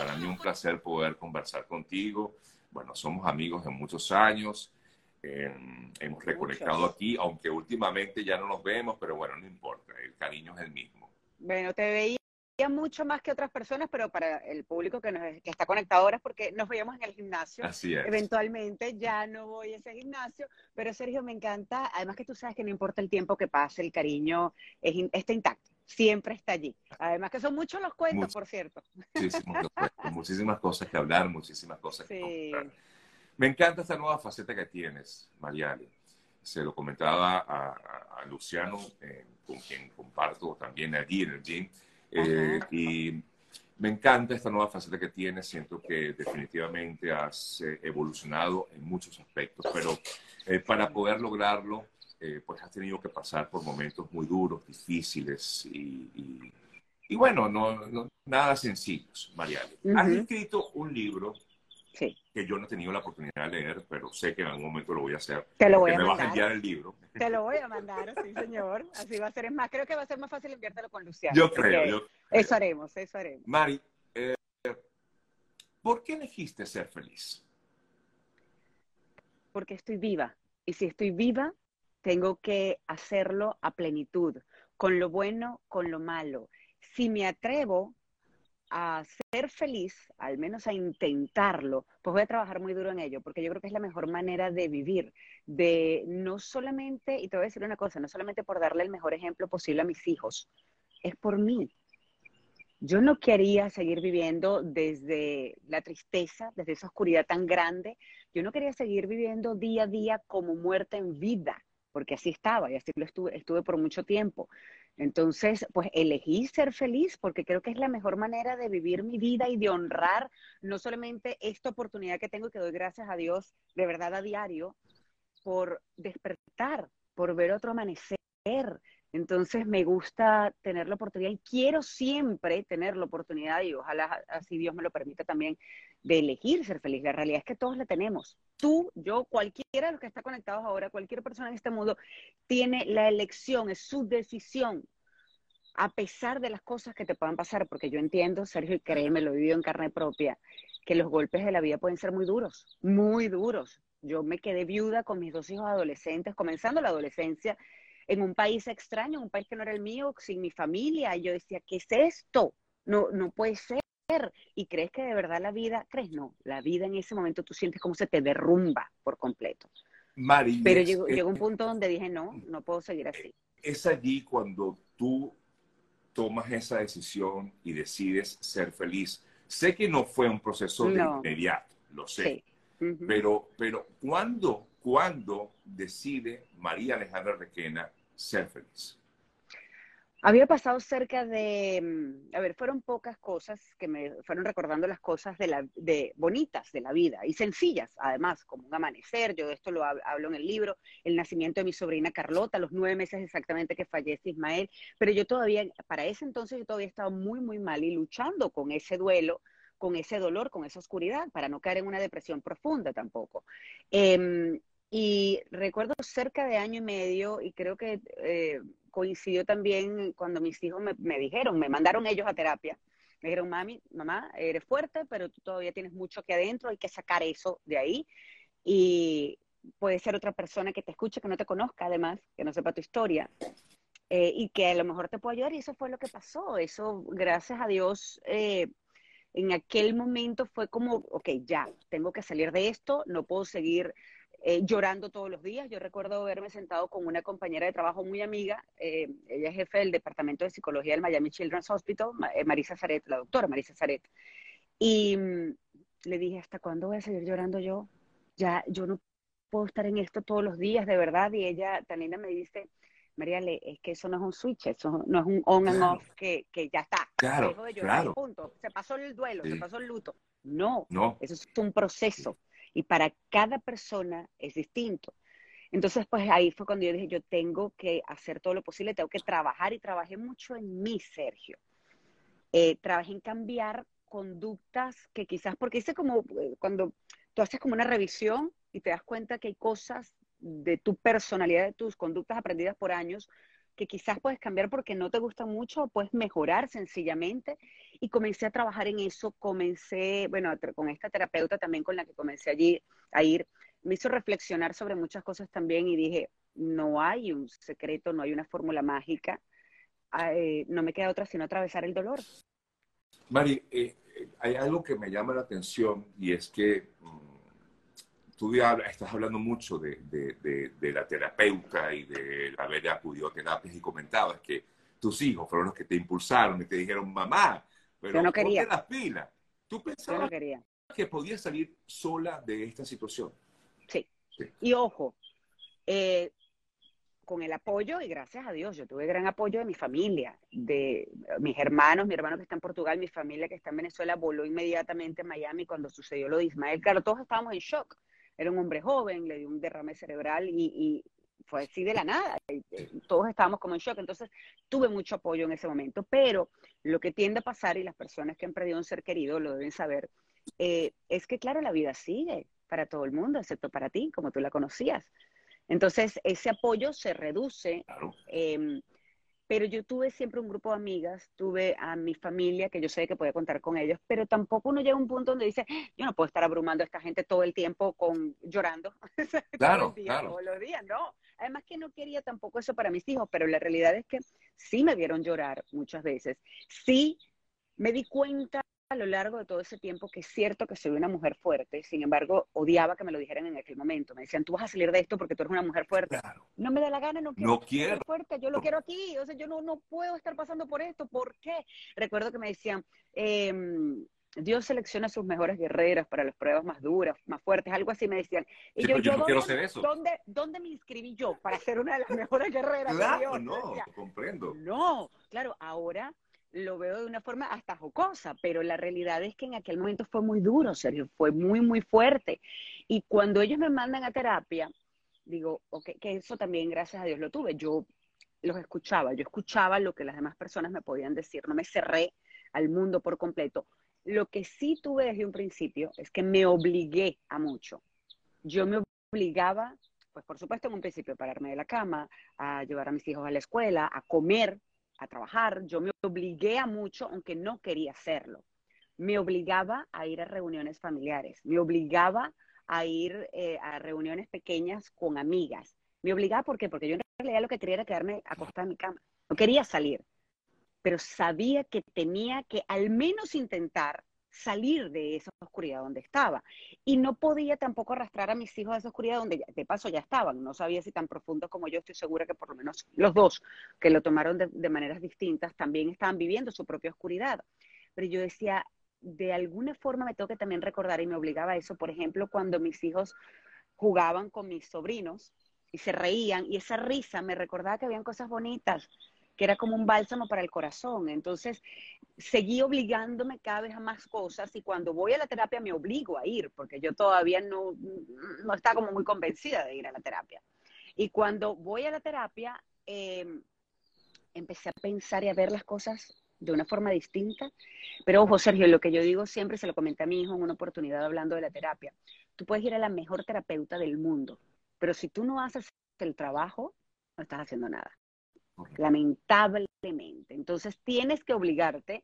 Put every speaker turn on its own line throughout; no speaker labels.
para mí un placer poder conversar contigo. Bueno, somos amigos de muchos años. Eh, hemos reconectado aquí, aunque últimamente ya no nos vemos, pero bueno, no importa, el cariño es el mismo.
Bueno, te veía mucho más que otras personas, pero para el público que, nos, que está conectado ahora es porque nos veíamos en el gimnasio.
Así es.
Eventualmente ya no voy a ese gimnasio, pero Sergio me encanta, además que tú sabes que no importa el tiempo que pase, el cariño es, está intacto, siempre está allí. Además que son muchos los cuentos, por cierto.
Muchísimos muchísimas cosas que hablar, muchísimas cosas que contar. Me encanta esta nueva faceta que tienes, Mariale. Se lo comentaba a, Luciano, eh, con quien comparto también allí en el gym eh, y me encanta esta nueva faceta que tienes. Siento que definitivamente has eh, evolucionado en muchos aspectos, pero eh, para poder lograrlo, pues has tenido que pasar por momentos muy duros, difíciles y, y, bueno, no, nada sencillos, Mariale. Has escrito un libro que yo no he tenido la oportunidad de leer, pero sé que en algún momento lo voy a hacer.
Te lo voy a
me
mandar.
vas a enviar el libro.
Te lo voy a mandar, sí, señor. Así va a ser. Es más, creo que va a ser más fácil enviártelo con Luciano.
Yo creo, yo
Eso haremos, eso haremos.
Mari, eh, ¿por qué elegiste ser feliz?
Porque estoy viva. Y si estoy viva, tengo que hacerlo a plenitud, con lo bueno, con lo malo. Si me atrevo a ser feliz, al menos a intentarlo, pues voy a trabajar muy duro en ello, porque yo creo que es la mejor manera de vivir, de no solamente, y te voy a decir una cosa, no solamente por darle el mejor ejemplo posible a mis hijos, es por mí. Yo no quería seguir viviendo desde la tristeza, desde esa oscuridad tan grande. Yo no quería seguir viviendo día a día como muerta en vida, porque así estaba y así lo estuve, estuve por mucho tiempo. Entonces, pues elegí ser feliz porque creo que es la mejor manera de vivir mi vida y de honrar no solamente esta oportunidad que tengo y que doy gracias a Dios de verdad a diario por despertar, por ver otro amanecer. Entonces me gusta tener la oportunidad y quiero siempre tener la oportunidad y ojalá así Dios me lo permita también de elegir ser feliz. La realidad es que todos la tenemos. Tú, yo, cualquiera de los que está conectados ahora, cualquier persona en este mundo tiene la elección, es su decisión, a pesar de las cosas que te puedan pasar, porque yo entiendo, Sergio, y créeme, lo he vivido en carne propia, que los golpes de la vida pueden ser muy duros, muy duros. Yo me quedé viuda con mis dos hijos adolescentes, comenzando la adolescencia, en un país extraño, un país que no era el mío, sin mi familia. Y yo decía, ¿qué es esto? No, no puede ser y crees que de verdad la vida, crees no, la vida en ese momento tú sientes como se te derrumba por completo. Pero llegó, llegó, un punto donde dije, no, no puedo seguir así.
Es allí cuando tú tomas esa decisión y decides ser feliz. Sé que no fue un proceso de inmediato, lo sé. Pero, pero ¿cuándo, ¿cuándo decide María Alejandra Requena ser feliz?
Había pasado cerca de, mm, a ver, fueron pocas cosas que me fueron recordando las cosas de la, de bonitas de la vida y sencillas, además, como un amanecer, yo de esto lo hablo en el libro, el nacimiento de mi sobrina Carlota, los nueve meses exactamente que fallece Ismael, pero yo todavía, para ese entonces yo todavía estaba muy, muy mal y luchando con ese duelo, con ese dolor, con esa oscuridad, para no caer en una depresión profunda tampoco. Em, y recuerdo cerca de año y medio, y creo que eh, coincidió también cuando mis hijos me, dijeron, me mandaron ellos a terapia. Me dijeron, mami, mamá, eres fuerte, pero tú todavía tienes mucho aquí adentro, hay que sacar eso de ahí. Y puede ser otra persona que te escuche, que no te conozca además, que no sepa tu historia, eh, y que a lo mejor te pueda ayudar. Y eso fue lo que pasó. Eso, gracias a Dios, eh, en aquel momento fue como, ok, ya, tengo que salir de esto, no puedo seguir eh, llorando todos los días. Yo recuerdo haberme sentado con una compañera de trabajo muy amiga, eh, ella es jefe del Departamento de Psicología del Miami Children's Hospital, eh, Marisa Zaret, la doctora Marisa Zaret, y mm, le dije, ¿hasta cuándo voy a seguir llorando yo? Ya, yo no puedo estar en esto todos los días, de verdad, y ella, tan linda, me dice, María, es que eso no es un switch, eso no es un on and off que, que ya está.
Claro, claro.
punto. Se pasó el duelo, se pasó el luto. No, no, eso es un proceso y para cada persona es distinto. Entonces, pues ahí fue cuando yo dije, yo tengo que hacer todo lo posible, tengo que trabajar y trabajé mucho en mí, Sergio. Eh, trabajé en cambiar conductas que quizás, porque hice como eh, cuando tú haces como una revisión y te das cuenta que hay cosas de tu personalidad, de tus conductas aprendidas por años, que quizás puedes cambiar porque no te gusta mucho, puedes mejorar sencillamente. Y comencé a trabajar en eso, comencé, bueno, con esta terapeuta también con la que comencé allí a ir, me hizo reflexionar sobre muchas cosas también y dije, no hay un secreto, no hay una fórmula mágica, eh, no me queda otra sino atravesar el dolor.
Mari, eh, hay algo que me llama la atención y es que mm, tú ya estás hablando mucho de, de, la terapeuta y de haber acudido a terapias y comentabas que tus hijos fueron los que te impulsaron y te dijeron, mamá, pero
Yo no quería.
las pilas. ¿Tú pensabas que podías salir sola de esta situación?
Sí. Y ojo, eh, con el apoyo, y gracias a Dios, yo tuve gran apoyo de mi familia, de mis hermanos, mi hermano que está en Portugal, mi familia que está en Venezuela, voló inmediatamente a Miami cuando sucedió lo de Ismael. Claro, todos estábamos en shock. Era un hombre joven, le dio un derrame cerebral y, fue así de la nada. todos estábamos como en shock. Entonces, tuve mucho apoyo en ese momento. Pero lo que tiende a pasar, y las personas que han perdido un ser querido lo deben saber, eh, es que, claro, la vida sigue para todo el mundo, excepto para ti, como tú la conocías. Entonces, ese apoyo se reduce. Em, pero yo tuve siempre un grupo de amigas, tuve a mi familia, que yo sé que podía contar con ellos, pero tampoco uno llega a un punto donde dice, yo no puedo estar abrumando a esta gente todo el tiempo con llorando.
Claro, claro.
Todos los días, no. Además que no quería tampoco eso para mis hijos, pero la realidad es que sí me vieron llorar muchas veces. Sí me di cuenta a lo largo de todo ese tiempo que es cierto que soy una mujer fuerte, sin embargo, odiaba que me lo dijeran en aquel momento. Me decían, tú vas a salir de esto porque tú eres una mujer fuerte. No me da la gana, no quiero,
no quiero.
ser fuerte, yo lo quiero aquí, o sea, yo no, no puedo estar pasando por esto, ¿por qué? Recuerdo que me decían, em, Dios selecciona a sus mejores guerreras para las pruebas más duras, más fuertes, algo así me decían.
Y yo, no quiero ser eso.
¿dónde, ¿Dónde me inscribí yo para ser una de las mejores guerreras?
Claro, no, comprendo.
No, claro, ahora lo veo de una forma hasta jocosa, pero la realidad es que en aquel momento fue muy duro, Sergio, fue muy, muy fuerte. Y cuando ellos me mandan a terapia, digo, ok, que eso también, gracias a Dios, lo tuve. Yo los escuchaba, yo escuchaba lo que las demás personas me podían decir, no me cerré al mundo por completo. Lo que sí tuve desde un principio es que me obligué a mucho. Yo me obligaba, pues por supuesto en un principio, a pararme de la cama, a llevar a mis hijos a la escuela, a comer, a trabajar, yo me obligué a mucho, aunque no quería hacerlo. Me obligaba a ir a reuniones familiares, me obligaba a ir eh, a reuniones pequeñas con amigas. Me obligaba, ¿por? Porque yo en realidad lo que quería era quedarme acostada en mi cama. No quería salir, pero sabía que tenía que al menos intentar salir de esa oscuridad donde estaba. Y no podía tampoco arrastrar a mis hijos a esa oscuridad donde de paso ya estaban. No sabía si tan profundo como yo, estoy segura que por lo menos los dos que lo tomaron de, maneras distintas también estaban viviendo su propia oscuridad. Pero yo decía, de alguna forma me tengo que también recordar y me obligaba a eso, por ejemplo, cuando mis hijos jugaban con mis sobrinos y se reían y esa risa me recordaba que habían cosas bonitas que era como un bálsamo para el corazón. Entonces, seguí obligándome cada vez a más cosas y cuando voy a la terapia me obligo a ir, porque yo todavía no, no estaba como muy convencida de ir a la terapia. Y cuando voy a la terapia, em, empecé a pensar y a ver las cosas de una forma distinta. Pero ojo, Sergio, lo que yo digo siempre se lo comenté a mi hijo en una oportunidad hablando de la terapia. Tú puedes ir a la mejor terapeuta del mundo, pero si tú no haces el trabajo, no estás haciendo nada lamentablemente. Entonces tienes que obligarte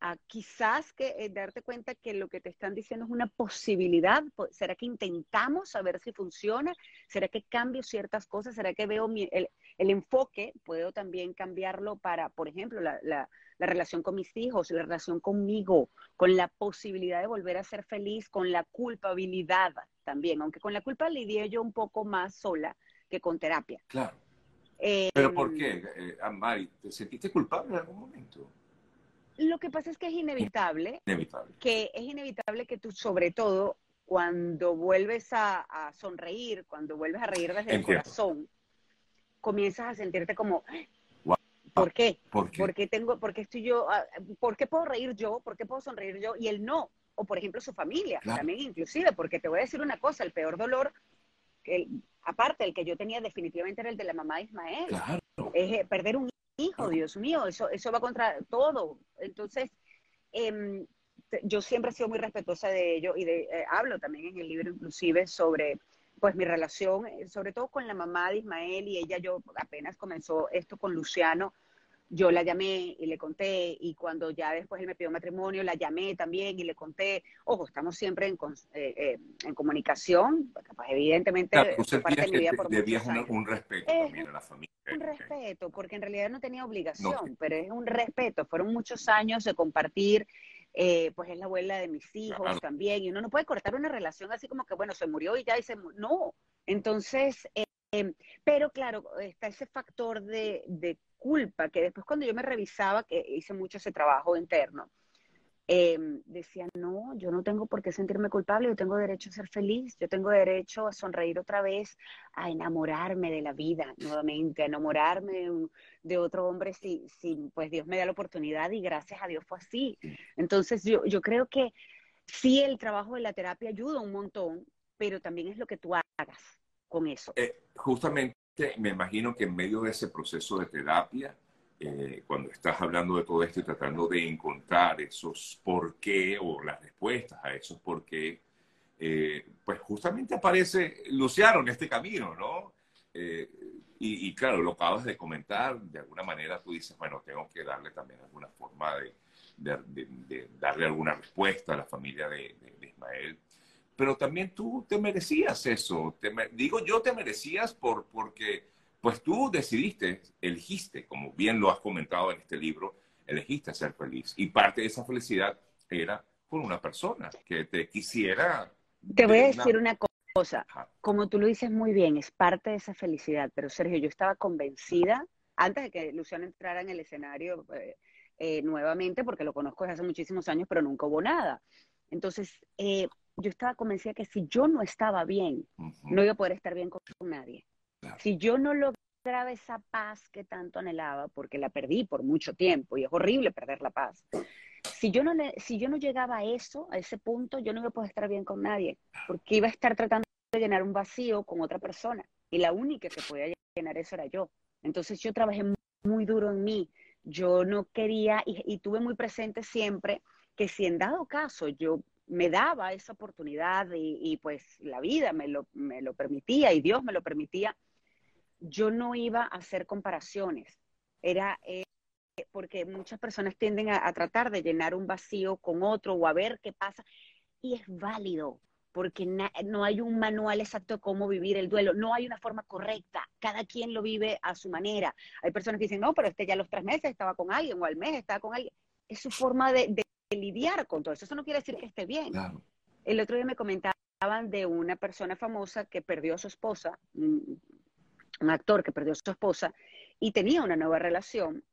a quizás que eh, darte cuenta que lo que te están diciendo es una posibilidad. ¿Será que intentamos saber si funciona? ¿Será que cambio ciertas cosas? ¿Será que veo el, enfoque? Puedo también cambiarlo para, por ejemplo, la, la, relación con mis hijos, la relación conmigo, con la posibilidad de volver a ser feliz, con la culpabilidad también, aunque con la culpa lidié yo un poco más sola que con terapia.
Claro. ¿Pero por em, qué, eh, Amari? ¿Te sentiste culpable en algún momento?
Lo que pasa es que es inevitable, que es inevitable que tú, sobre todo, cuando vuelves a, sonreír, cuando vuelves a reír desde el corazón, comienzas a sentirte como, ¿por qué? ¿Por qué? tengo, por qué estoy yo, ah, por qué puedo reír yo? ¿Por qué puedo sonreír yo? Y él no. O por ejemplo su familia, también inclusive, porque te voy a decir una cosa, el peor dolor aparte, el que yo tenía definitivamente era el de la mamá de Ismael. Es eh, perder un hijo, Dios mío, eso, eso va contra todo. Entonces, em, yo siempre he sido muy respetuosa de ello y de, eh, hablo también en el libro inclusive sobre pues mi relación, eh, sobre todo con la mamá de Ismael y ella, yo apenas comenzó esto con Luciano, yo la llamé y le conté, y cuando ya después él me pidió matrimonio, la llamé también y le conté, ojo, estamos siempre en, eh, eh, en comunicación, pues evidentemente
claro, parte de mi vida por debías un, respeto también a la familia.
Un respeto, porque en realidad no tenía obligación, pero es un respeto, fueron muchos años de compartir, eh, pues es la abuela de mis hijos también, y uno no puede cortar una relación así como que, bueno, se murió y ya, y se no, entonces... pero claro, está ese factor de, de culpa, que después cuando yo me revisaba, que hice mucho ese trabajo interno, em, decía, no, yo no tengo por qué sentirme culpable, yo tengo derecho a ser feliz, yo tengo derecho a sonreír otra vez, a enamorarme de la vida nuevamente, a enamorarme de, otro hombre si, si, pues Dios me da la oportunidad y gracias a Dios fue así. Entonces yo, yo creo que sí el trabajo de la terapia ayuda un montón, pero también es lo que tú hagas con eso.
Eh, justamente me imagino que en medio de ese proceso de terapia, eh, cuando estás hablando de todo esto y tratando de encontrar esos por qué o las respuestas a esos por qué, eh, pues justamente aparece Luciano en este camino, ¿no? Y, claro, lo acabas de comentar, de alguna manera tú dices, bueno, tengo que darle también alguna forma de, darle alguna respuesta a la familia de, Ismael pero también tú te merecías eso. Te, digo yo te merecías por, porque pues tú decidiste, elegiste, como bien lo has comentado en este libro, elegiste ser feliz. Y parte de esa felicidad era con una persona que te quisiera.
Te voy a decir una cosa, como tú lo dices muy bien, es parte de esa felicidad, pero Sergio, yo estaba convencida, antes de que Luciano entrara en el escenario eh, eh, nuevamente, porque lo conozco desde hace muchísimos años, pero nunca hubo nada. Entonces, eh, yo estaba convencida que si yo no estaba bien, no iba a poder estar bien con, nadie. Si yo no lograba esa paz que tanto anhelaba, porque la perdí por mucho tiempo y es horrible perder la paz. Si yo no, si yo no llegaba a eso, a ese punto, yo no iba a poder estar bien con nadie, porque iba a estar tratando de llenar un vacío con otra persona y la única que podía llenar eso era yo. Entonces yo trabajé muy duro en mí. Yo no quería y tuve muy presente siempre que si en dado caso yo me daba esa oportunidad y, pues la vida me lo, me lo, permitía y Dios me lo permitía, yo no iba a hacer comparaciones. Era eh, porque muchas personas tienden a, tratar de llenar un vacío con otro o a ver qué pasa. Y es válido, porque no hay un manual exacto de cómo vivir el duelo, no hay una forma correcta, cada quien lo vive a su manera. Hay personas que dicen, no, pero este ya los tres meses estaba con alguien o al mes estaba con alguien. Es su forma de lidiar con todo eso. Eso no quiere decir que esté bien. El otro día me comentaban de una persona famosa que perdió a su esposa, un, actor que perdió a su esposa y tenía una nueva relación,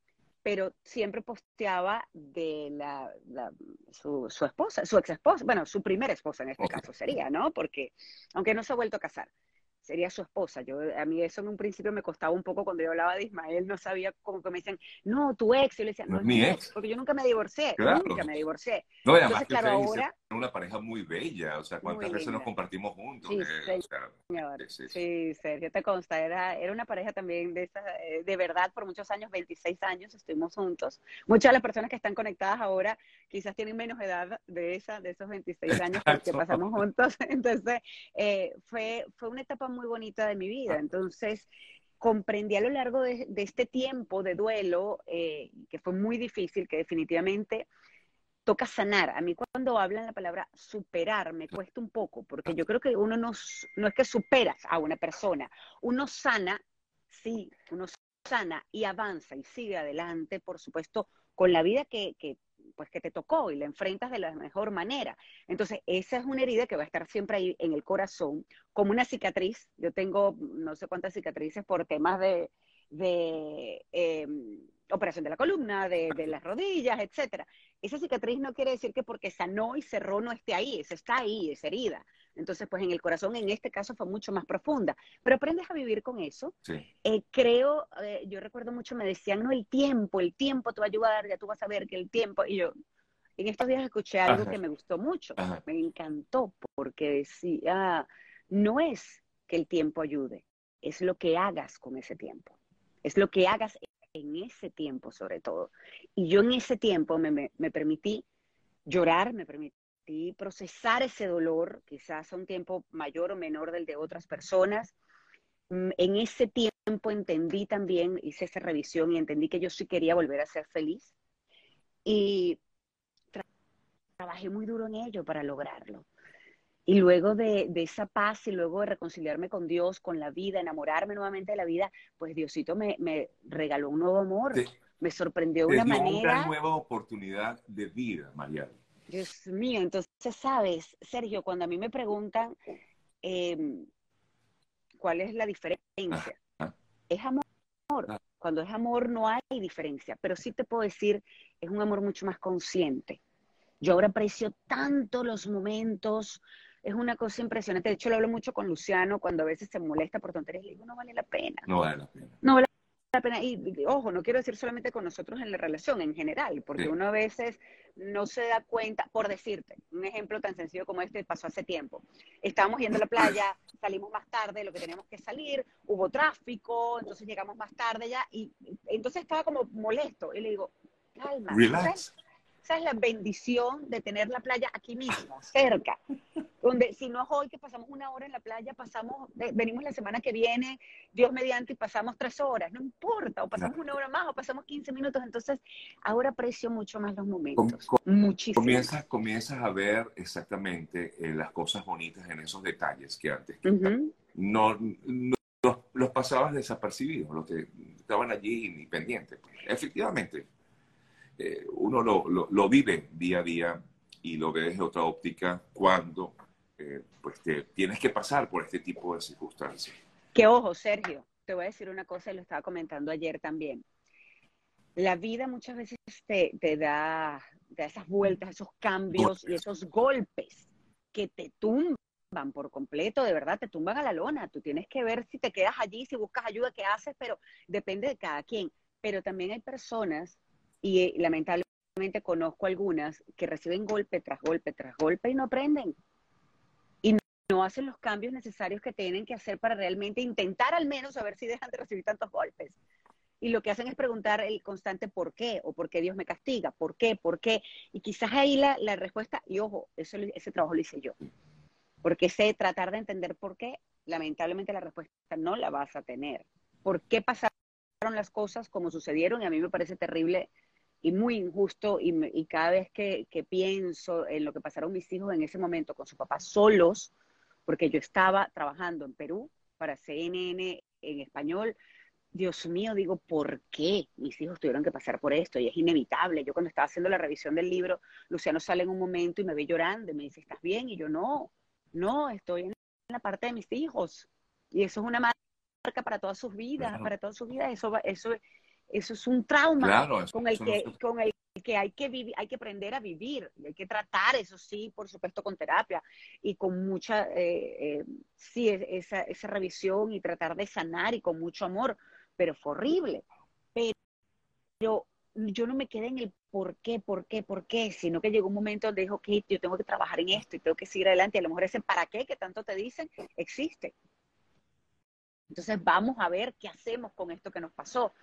pero siempre posteaba de la, su, esposa, su ex esposa, bueno, su primera esposa en este caso sería, ¿no? Porque aunque no se ha vuelto a casar sería su esposa. Yo, a mí eso en un principio me costaba un poco cuando yo hablaba de Ismael, no sabía como que me decían, no, tu ex. Yo le decía, no, es mi ex. Porque yo nunca me divorcié, nunca me divorcié.
No, además claro, ahora... una pareja muy bella, o sea, cuántas veces nos compartimos juntos. Sí,
sí, sí, Sergio, te consta, era, era una pareja también de, eh, de verdad por muchos años, 26 años estuvimos juntos. Muchas de las personas que están conectadas ahora quizás tienen menos edad de esa, de esos 26 años que pasamos juntos. Entonces, eh, fue, fue una etapa muy bonita de mi vida. Entonces, comprendí a lo largo de, este tiempo de duelo, eh, que fue muy difícil, que definitivamente toca sanar. A mí cuando hablan la palabra superar me cuesta un poco, porque yo creo que uno no, no es que superas a una persona, uno sana, sí, uno sana y avanza y sigue adelante, por supuesto, con la vida que, pues que te tocó y la enfrentas de la mejor manera. Entonces, esa es una herida que va a estar siempre ahí en el corazón, como una cicatriz. Yo tengo no sé cuántas cicatrices por temas de, de em, operación de la columna, de, de, las rodillas, etcétera. Esa cicatriz no quiere decir que porque sanó y cerró no esté ahí, esa está ahí, es herida. Entonces, pues en el corazón, en este caso, fue mucho más profunda. Pero aprendes a vivir con eso. Eh, creo, eh, yo recuerdo mucho, me decían, no, el tiempo, el tiempo te va a ayudar, ya tú vas a ver que el tiempo. Y yo, en estos días escuché algo que me gustó mucho, me encantó, porque decía, no es que el tiempo ayude, es lo que hagas con ese tiempo. Es lo que hagas en ese tiempo, sobre todo. Y yo en ese tiempo me, permití llorar, me permití procesar ese dolor, quizás a un tiempo mayor o menor del de otras personas. Mm, en ese tiempo entendí también, hice esa revisión y entendí que yo sí quería volver a ser feliz. Y trabajé muy duro en ello para lograrlo. Y luego de, esa paz y luego de reconciliarme con Dios, con la vida, enamorarme nuevamente de la vida, pues Diosito me, regaló un nuevo amor. me sorprendió de una manera.
Una nueva oportunidad de vida, María.
Dios mío, entonces, sabes, Sergio, cuando a mí me preguntan em, cuál es la diferencia, es amor. Cuando es amor no hay diferencia, pero sí te puedo decir, es un amor mucho más consciente. Yo ahora aprecio tanto los momentos, es una cosa impresionante. De hecho, lo hablo mucho con Luciano cuando a veces se molesta por tonterías. Le digo, no vale la pena.
No vale la pena.
No vale la pena. Y, ojo, no quiero decir solamente con nosotros en la relación, en general, porque uno a veces no se da cuenta, por decirte, un ejemplo tan sencillo como este pasó hace tiempo. Estábamos yendo a la playa, salimos más tarde de lo que teníamos que salir, hubo tráfico, entonces llegamos más tarde ya, y entonces estaba como molesto. Y le digo, calma.
Relax.
Esa es la bendición de tener la playa aquí mismo, cerca. Donde si no es hoy que pasamos una hora en la playa, pasamos, venimos la semana que viene, Dios mediante, y pasamos tres horas. No importa, o pasamos una hora más, o pasamos 15 minutos. Entonces, ahora aprecio mucho más los momentos. Muchísimo.
Comienzas, comienzas a ver exactamente eh, las cosas bonitas en esos detalles que antes no, los, pasabas desapercibidos, los que estaban allí independientes. Efectivamente, eh, uno lo, lo, vive día a día y lo ve desde otra óptica cuando eh, pues te, tienes que pasar por este tipo de circunstancias.
Que ojo, Sergio, te voy a decir una cosa y lo estaba comentando ayer también. La vida muchas veces te, te da, esas vueltas, esos cambios y esos golpes que te tumban por completo, de verdad, te tumban a la lona. Tú tienes que ver si te quedas allí, si buscas ayuda, qué haces, pero depende de cada quien. Pero también hay personas y eh, lamentablemente conozco algunas que reciben golpe tras golpe tras golpe y no aprenden. Y no, hacen los cambios necesarios que tienen que hacer para realmente intentar al menos saber si dejan de recibir tantos golpes. Y lo que hacen es preguntar el constante por qué o por qué Dios me castiga, por qué, por qué. Y quizás ahí la, la respuesta, y ojo, eso, ese trabajo lo hice yo. Porque sé tratar de entender por qué, lamentablemente la respuesta no la vas a tener. ¿Por qué pasaron las cosas como sucedieron? Y a mí me parece terrible y muy injusto y, cada vez que, pienso en lo que pasaron mis hijos en ese momento con su papá solos, porque yo estaba trabajando en Perú para CNN en español, Dios mío, digo, ¿por qué mis hijos tuvieron que pasar por esto? Y es inevitable. Yo cuando estaba haciendo la revisión del libro, Luciano sale en un momento y me ve llorando y me dice, ¿estás bien? Y yo, no, no, estoy en la parte de mis hijos. Y eso es una marca para todas sus vidas, para todas sus vidas. Eso, eso, eso es un trauma con, el que, con el que hay que vivir, hay que aprender a vivir, y hay que tratar, eso sí, por supuesto, con terapia y con mucha, eh, eh, sí, esa, esa revisión y tratar de sanar y con mucho amor, pero fue horrible. Pero yo no me quedé en el por qué, por qué, por qué, sino que llegó un momento donde dijo, ok, yo tengo que trabajar en esto y tengo que seguir adelante. Y a lo mejor ese para qué que tanto te dicen existe. Entonces vamos a ver qué hacemos con esto que nos pasó.